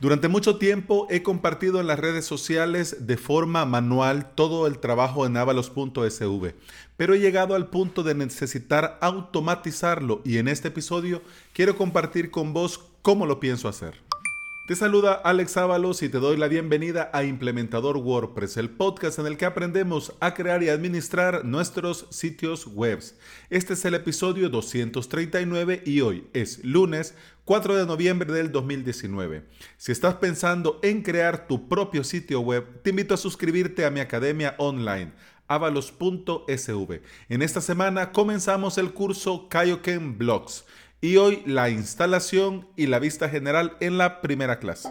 Durante mucho tiempo he compartido en las redes sociales de forma manual todo el trabajo en avalos.sv, pero he llegado al punto de necesitar automatizarlo y en este episodio quiero compartir con vos cómo lo pienso hacer. Te saluda Alex Ábalos y te doy la bienvenida a Implementador WordPress, el podcast en el que aprendemos a crear y administrar nuestros sitios web. Este es el episodio 239 y hoy es lunes 4 de noviembre del 2019. Si estás pensando en crear tu propio sitio web, te invito a suscribirte a mi academia online avalos.sv. En esta semana comenzamos el curso Kaioken Blogs y hoy la instalación y la vista general en la primera clase.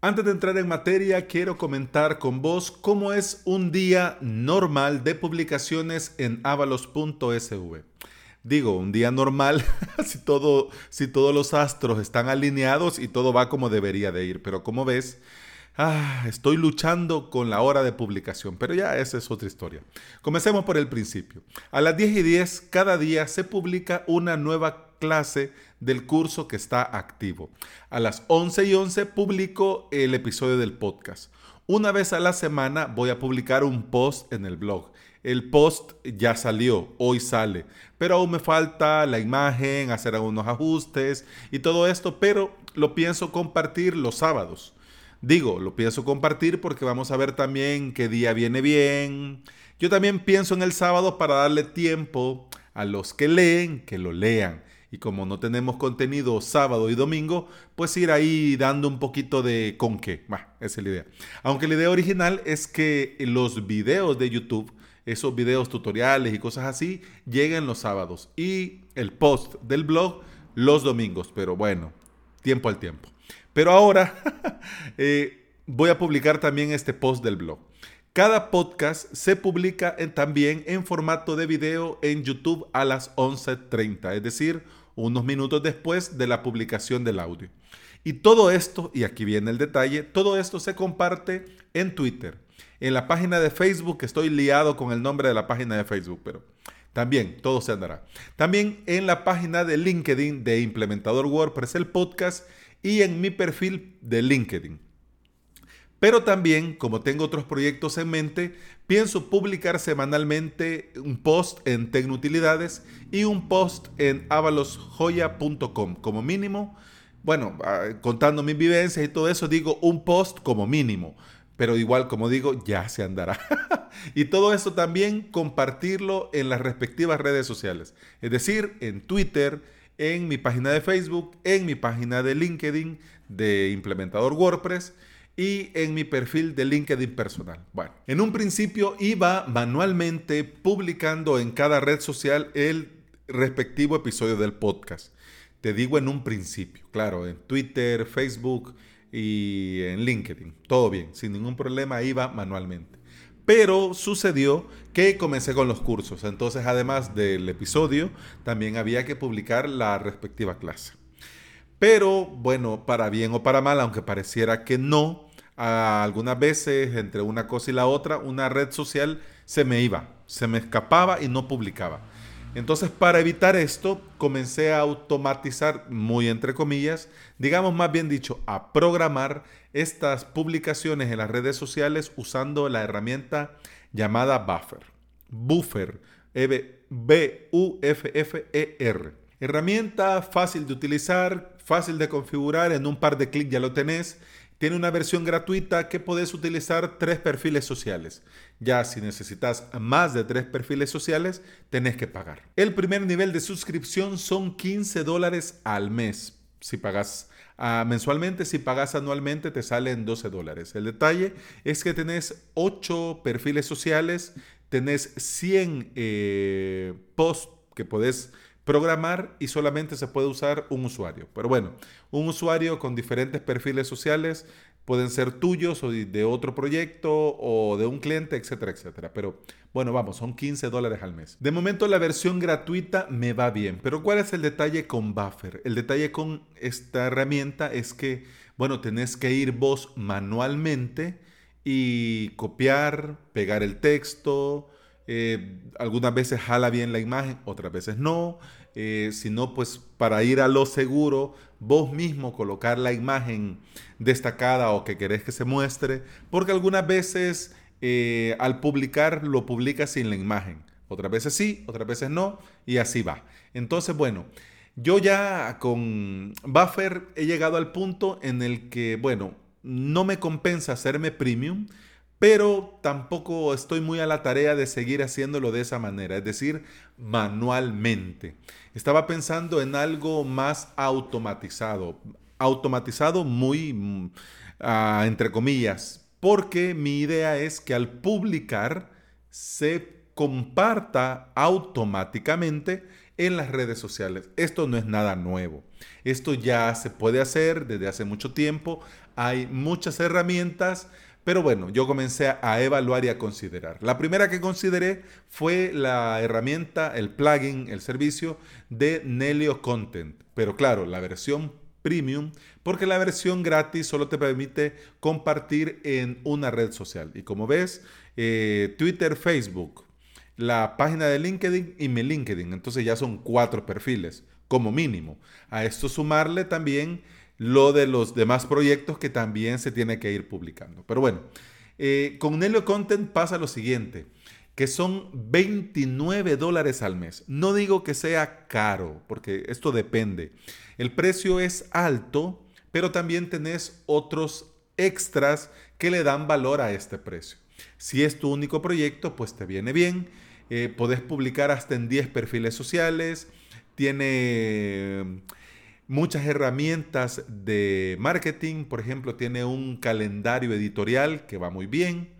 Antes de entrar en materia, quiero comentar con vos cómo es un día normal de publicaciones en avalos.sv. Digo, un día normal si, todo, si todos los astros están alineados y todo va como debería de ir, pero como ves, Ah, estoy luchando con la hora de publicación, pero ya esa es otra historia. Comencemos por el principio. A las 10 y 10 cada día se publica una nueva clase del curso que está activo. A las 11 y 11 publico el episodio del podcast. Una vez a la semana voy a publicar un post en el blog. El post ya salió, hoy sale, pero aún me falta la imagen, hacer algunos ajustes y todo esto, pero lo pienso compartir los sábados. Digo, lo pienso compartir porque vamos a ver también qué día viene bien. Yo también pienso en el sábado para darle tiempo a los que leen que lo lean. Y como no tenemos contenido sábado y domingo, pues ir ahí dando un poquito de con qué. esa es la idea. Aunque la idea original es que los videos de YouTube, esos videos tutoriales y cosas así, lleguen los sábados. Y el post del blog los domingos. Pero bueno, tiempo al tiempo. Pero ahora eh, voy a publicar también este post del blog. Cada podcast se publica también en formato de video en YouTube a las 11.30, es decir, unos minutos después de la publicación del audio. Y todo esto, y aquí viene el detalle, todo esto se comparte en Twitter. En la página de Facebook, estoy liado con el nombre de la página de Facebook, pero también todo se andará. También en la página de LinkedIn de Implementador WordPress, el podcast, y en mi perfil de LinkedIn. Pero también, como tengo otros proyectos en mente, pienso publicar semanalmente un post en Tecnutilidades y un post en avalosjoya.com como mínimo. Bueno, ah, contando mis vivencias y todo eso, digo un post como mínimo. Pero igual, como digo, ya se andará. y todo eso también compartirlo en las respectivas redes sociales. Es decir, en Twitter, en mi página de Facebook, en mi página de LinkedIn de implementador WordPress y en mi perfil de LinkedIn personal. Bueno, en un principio iba manualmente publicando en cada red social el respectivo episodio del podcast. Te digo en un principio, claro, en Twitter, Facebook y en LinkedIn. Todo bien, sin ningún problema iba manualmente. Pero sucedió que comencé con los cursos. Entonces, además del episodio, también había que publicar la respectiva clase. Pero bueno, para bien o para mal, aunque pareciera que no, algunas veces entre una cosa y la otra, una red social se me iba, se me escapaba y no publicaba. Entonces, para evitar esto, comencé a automatizar, muy entre comillas, digamos más bien dicho, a programar estas publicaciones en las redes sociales usando la herramienta llamada Buffer. Buffer, B-U-F-F-E-R. Herramienta fácil de utilizar, fácil de configurar, en un par de clics ya lo tenés tiene una versión gratuita que puedes utilizar tres perfiles sociales. Ya si necesitas más de tres perfiles sociales, tenés que pagar. El primer nivel de suscripción son 15 dólares al mes. Si pagas ah, mensualmente, si pagas anualmente, te salen 12 dólares. El detalle es que tenés 8 perfiles sociales, tenés 100 eh, posts que podés programar y solamente se puede usar un usuario. Pero bueno, un usuario con diferentes perfiles sociales pueden ser tuyos o de otro proyecto o de un cliente, etcétera, etcétera. Pero bueno, vamos, son 15 dólares al mes. De momento la versión gratuita me va bien, pero ¿cuál es el detalle con Buffer? El detalle con esta herramienta es que, bueno, tenés que ir vos manualmente y copiar, pegar el texto, Eh, algunas veces jala bien la imagen, otras veces no. Eh, si no, pues para ir a lo seguro, vos mismo colocar la imagen destacada o que querés que se muestre, porque algunas veces eh, al publicar lo publica sin la imagen. Otras veces sí, otras veces no, y así va. Entonces, bueno, yo ya con Buffer he llegado al punto en el que, bueno, no me compensa hacerme premium pero tampoco estoy muy a la tarea de seguir haciéndolo de esa manera, es decir, manualmente. Estaba pensando en algo más automatizado, automatizado muy, mm, ah, entre comillas, porque mi idea es que al publicar se comparta automáticamente en las redes sociales. Esto no es nada nuevo. Esto ya se puede hacer desde hace mucho tiempo. Hay muchas herramientas pero bueno, yo comencé a evaluar y a considerar. La primera que consideré fue la herramienta, el plugin, el servicio de Nelio Content. Pero claro, la versión premium, porque la versión gratis solo te permite compartir en una red social. Y como ves, eh, Twitter, Facebook, la página de LinkedIn y mi LinkedIn. Entonces ya son cuatro perfiles, como mínimo. A esto sumarle también lo de los demás proyectos que también se tiene que ir publicando. Pero bueno, eh, con Nelio Content pasa lo siguiente, que son 29 dólares al mes. No digo que sea caro, porque esto depende. El precio es alto, pero también tenés otros extras que le dan valor a este precio. Si es tu único proyecto, pues te viene bien. Eh, podés publicar hasta en 10 perfiles sociales. Tiene muchas herramientas de marketing. Por ejemplo, tiene un calendario editorial que va muy bien.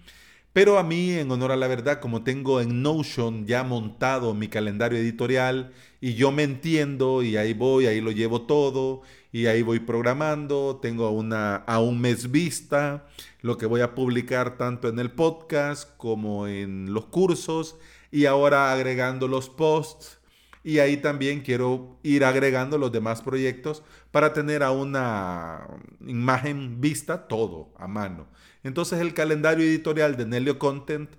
Pero a mí, en honor a la verdad, como tengo en Notion ya montado mi calendario editorial y yo me entiendo y ahí voy, ahí lo llevo todo y ahí voy programando, tengo una, a un mes vista lo que voy a publicar tanto en el podcast como en los cursos y ahora agregando los posts y ahí también quiero ir agregando los demás proyectos para tener a una imagen vista todo a mano. Entonces el calendario editorial de Nelio Content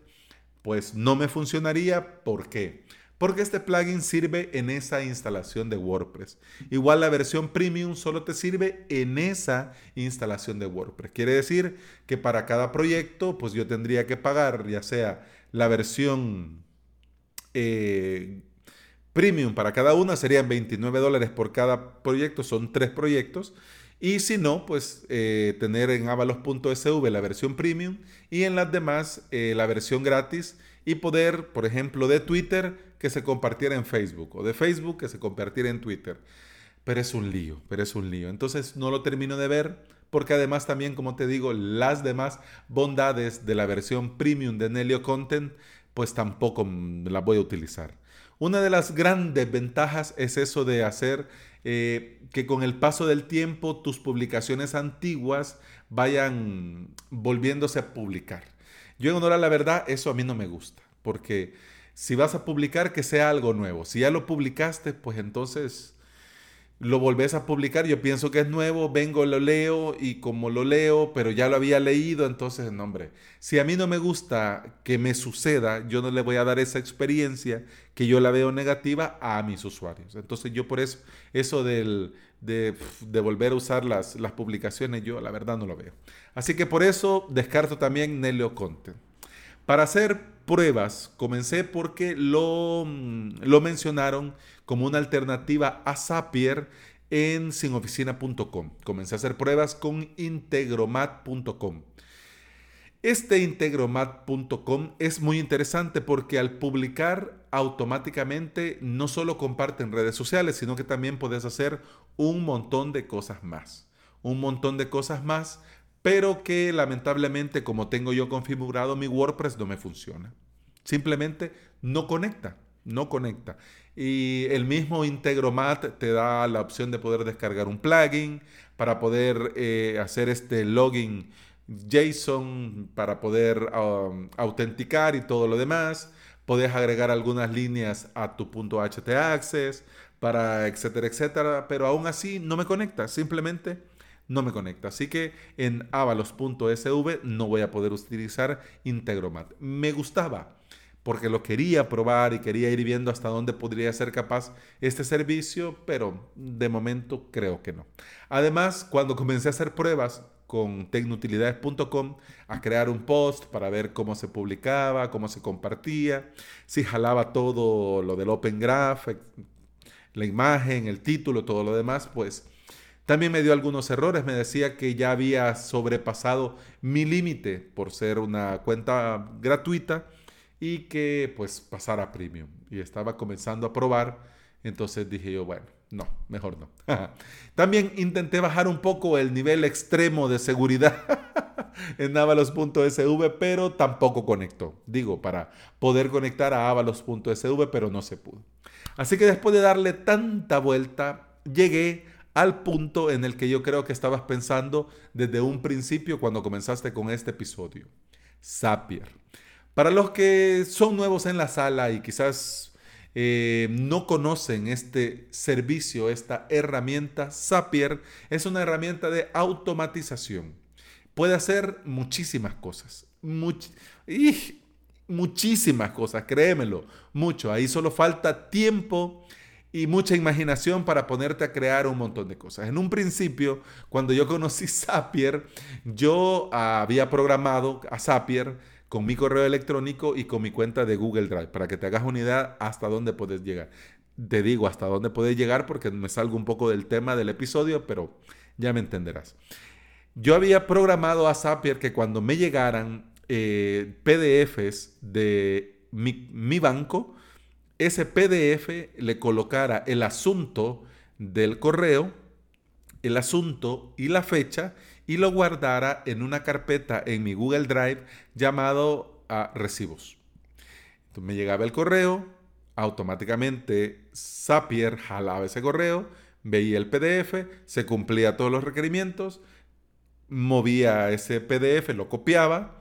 pues no me funcionaría. ¿Por qué? Porque este plugin sirve en esa instalación de WordPress. Igual la versión premium solo te sirve en esa instalación de WordPress. Quiere decir que para cada proyecto pues yo tendría que pagar ya sea la versión eh, premium para cada una serían 29 dólares por cada proyecto, son tres proyectos. Y si no, pues eh, tener en avalos.sv la versión premium y en las demás eh, la versión gratis y poder, por ejemplo, de Twitter que se compartiera en Facebook o de Facebook que se compartiera en Twitter. Pero es un lío, pero es un lío. Entonces no lo termino de ver porque además también, como te digo, las demás bondades de la versión premium de Nelio Content, pues tampoco las voy a utilizar. Una de las grandes ventajas es eso de hacer eh, que con el paso del tiempo tus publicaciones antiguas vayan volviéndose a publicar. Yo en honor a la verdad, eso a mí no me gusta, porque si vas a publicar, que sea algo nuevo. Si ya lo publicaste, pues entonces lo volvés a publicar, yo pienso que es nuevo, vengo, lo leo y como lo leo, pero ya lo había leído, entonces, no, hombre, si a mí no me gusta que me suceda, yo no le voy a dar esa experiencia que yo la veo negativa a mis usuarios. Entonces, yo por eso, eso del, de, volver a usar las, las publicaciones, yo la verdad no lo veo. Así que por eso descarto también Nelio Content. Para hacer pruebas, comencé porque lo, mm, lo mencionaron como una alternativa a Zapier en sinoficina.com. Comencé a hacer pruebas con integromat.com. Este integromat.com es muy interesante porque al publicar automáticamente no solo comparte en redes sociales, sino que también puedes hacer un montón de cosas más. Un montón de cosas más pero que lamentablemente como tengo yo configurado mi WordPress no me funciona. Simplemente no conecta, no conecta. Y el mismo Integromat te da la opción de poder descargar un plugin para poder eh, hacer este login JSON, para poder um, autenticar y todo lo demás. Puedes agregar algunas líneas a tu punto .htAccess, para etcétera, etcétera, pero aún así no me conecta, simplemente no me conecta. Así que en avalos.sv no voy a poder utilizar Integromat. Me gustaba, porque lo quería probar y quería ir viendo hasta dónde podría ser capaz este servicio, pero de momento creo que no. Además, cuando comencé a hacer pruebas con tecnutilidades.com a crear un post para ver cómo se publicaba, cómo se compartía, si jalaba todo lo del Open Graph, la imagen, el título, todo lo demás, pues también me dio algunos errores. Me decía que ya había sobrepasado mi límite por ser una cuenta gratuita y que pues pasara premium. Y estaba comenzando a probar. Entonces dije yo, bueno, no, mejor no. También intenté bajar un poco el nivel extremo de seguridad en avalos.sv, pero tampoco conectó. Digo, para poder conectar a avalos.sv, pero no se pudo. Así que después de darle tanta vuelta, llegué al punto en el que yo creo que estabas pensando desde un principio cuando comenzaste con este episodio. Zapier. Para los que son nuevos en la sala y quizás eh, no conocen este servicio, esta herramienta, Zapier es una herramienta de automatización. Puede hacer muchísimas cosas. muchísimas cosas, créemelo, mucho. Ahí solo falta tiempo y mucha imaginación para ponerte a crear un montón de cosas. En un principio, cuando yo conocí Zapier, yo había programado a Zapier con mi correo electrónico y con mi cuenta de Google Drive, para que te hagas una idea hasta dónde puedes llegar. Te digo hasta dónde puedes llegar porque me salgo un poco del tema del episodio, pero ya me entenderás. Yo había programado a Zapier que cuando me llegaran eh, PDFs de mi banco, ese PDF le colocara el asunto del correo, el asunto y la fecha y lo guardara en una carpeta en mi Google Drive llamado a recibos. Me llegaba el correo, automáticamente Zapier jalaba ese correo, veía el PDF, se cumplía todos los requerimientos, movía ese PDF, lo copiaba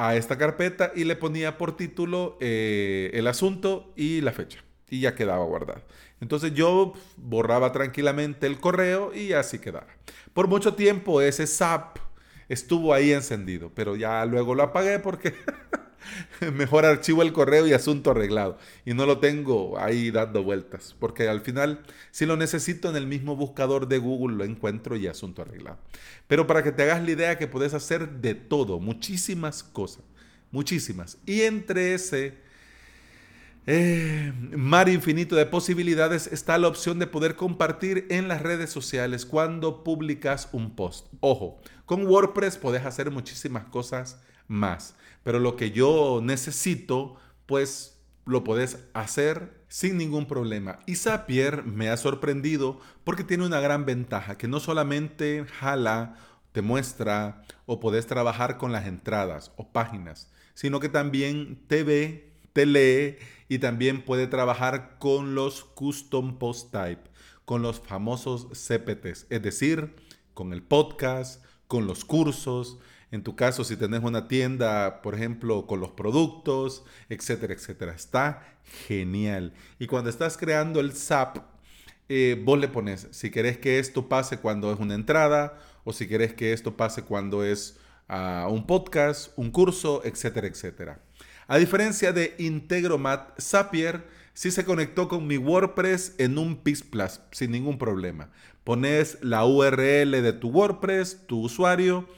a esta carpeta y le ponía por título eh, el asunto y la fecha. Y ya quedaba guardado. Entonces yo borraba tranquilamente el correo y así quedaba. Por mucho tiempo ese SAP estuvo ahí encendido, pero ya luego lo apagué porque mejor archivo el correo y asunto arreglado. Y no lo tengo ahí dando vueltas, porque al final, si lo necesito en el mismo buscador de Google, lo encuentro y asunto arreglado. Pero para que te hagas la idea que puedes hacer de todo, muchísimas cosas, muchísimas. Y entre ese eh, mar infinito de posibilidades está la opción de poder compartir en las redes sociales cuando publicas un post. Ojo, con WordPress puedes hacer muchísimas cosas más, pero lo que yo necesito, pues lo puedes hacer sin ningún problema. Y Zapier me ha sorprendido porque tiene una gran ventaja, que no solamente jala, te muestra o puedes trabajar con las entradas o páginas, sino que también te ve, te lee y también puede trabajar con los custom post type, con los famosos CPTs, es decir, con el podcast, con los cursos, en tu caso si tenés una tienda, por ejemplo, con los productos, etcétera, etcétera. Está genial. Y cuando estás creando el SAP, eh, vos le pones, si querés que esto pase cuando es una entrada, o si querés que esto pase cuando es ah, un podcast, un curso, etcétera, etcétera. A diferencia de Integromat, Zapier sí se conectó con mi WordPress en un PIS Plus sin ningún problema. Pones la URL de tu WordPress, tu usuario,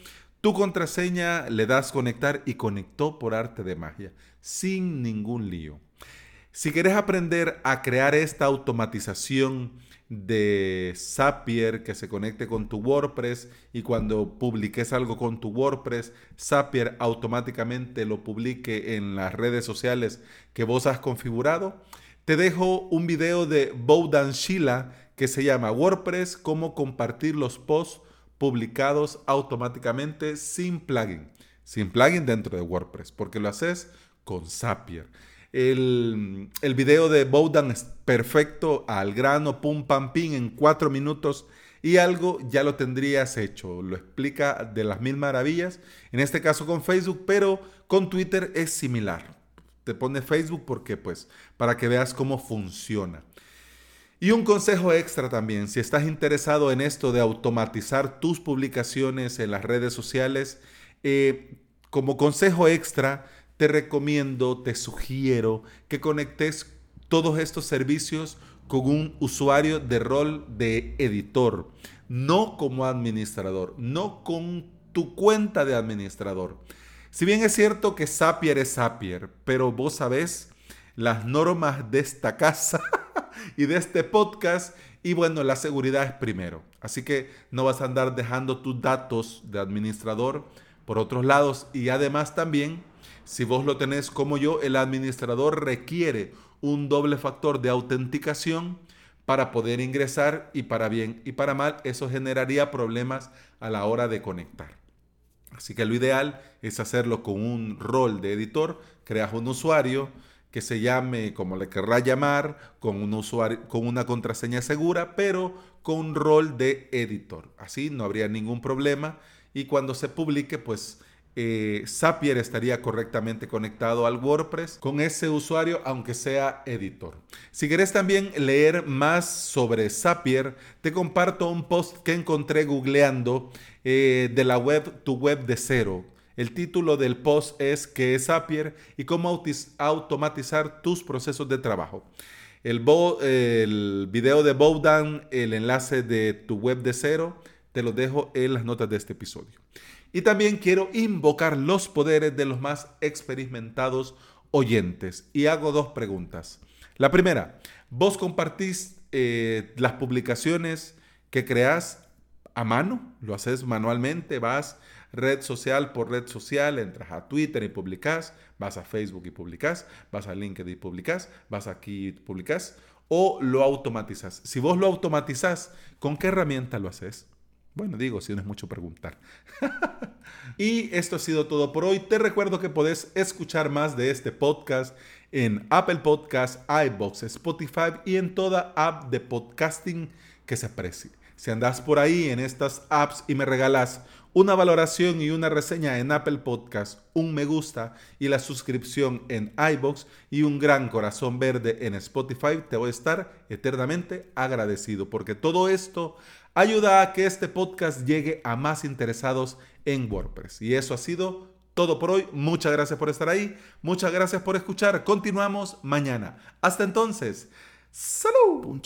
tu contraseña, le das conectar y conectó por arte de magia, sin ningún lío. Si quieres aprender a crear esta automatización de Zapier que se conecte con tu WordPress y cuando publiques algo con tu WordPress, Zapier automáticamente lo publique en las redes sociales que vos has configurado. Te dejo un video de Bowdan Sheila que se llama WordPress, cómo compartir los posts publicados automáticamente sin plugin, sin plugin dentro de WordPress, porque lo haces con Zapier. El, el video de Bowdan es perfecto, al grano, pum, pam, pim, en cuatro minutos y algo ya lo tendrías hecho. Lo explica de las mil maravillas, en este caso con Facebook, pero con Twitter es similar. Te pone Facebook porque pues para que veas cómo funciona. Y un consejo extra también, si estás interesado en esto de automatizar tus publicaciones en las redes sociales, eh, como consejo extra, te recomiendo, te sugiero que conectes todos estos servicios con un usuario de rol de editor, no como administrador, no con tu cuenta de administrador. Si bien es cierto que Zapier es Zapier, pero vos sabés las normas de esta casa y de este podcast y bueno, la seguridad es primero. Así que no vas a andar dejando tus datos de administrador por otros lados y además también, si vos lo tenés como yo, el administrador requiere un doble factor de autenticación para poder ingresar y para bien y para mal eso generaría problemas a la hora de conectar. Así que lo ideal es hacerlo con un rol de editor, creas un usuario, que se llame como le querrá llamar, con, un usuario, con una contraseña segura, pero con un rol de editor. Así no habría ningún problema y cuando se publique, pues eh, Zapier estaría correctamente conectado al WordPress con ese usuario, aunque sea editor. Si querés también leer más sobre Zapier, te comparto un post que encontré googleando eh, de la web Tu Web de Cero el título del post es ¿Qué es Zapier y cómo automatizar tus procesos de trabajo? El, video de Bowdown, el enlace de tu web de cero, te lo dejo en las notas de este episodio. Y también quiero invocar los poderes de los más experimentados oyentes. Y hago dos preguntas. La primera, ¿vos compartís eh, las publicaciones que creas a mano? ¿Lo haces manualmente? ¿Vas red social por red social, entras a Twitter y publicas, vas a Facebook y publicas, vas a LinkedIn y publicas, vas aquí y publicas, o lo automatizas. Si vos lo automatizas, ¿con qué herramienta lo haces? Bueno, digo, si no es mucho preguntar. y esto ha sido todo por hoy. Te recuerdo que podés escuchar más de este podcast en Apple Podcasts, iBox, Spotify y en toda app de podcasting que se aprecie. Si andas por ahí en estas apps y me regalas una valoración y una reseña en Apple Podcast, un me gusta y la suscripción en iBox y un gran corazón verde en Spotify, te voy a estar eternamente agradecido porque todo esto ayuda a que este podcast llegue a más interesados en WordPress. Y eso ha sido todo por hoy. Muchas gracias por estar ahí. Muchas gracias por escuchar. Continuamos mañana. Hasta entonces. Salud.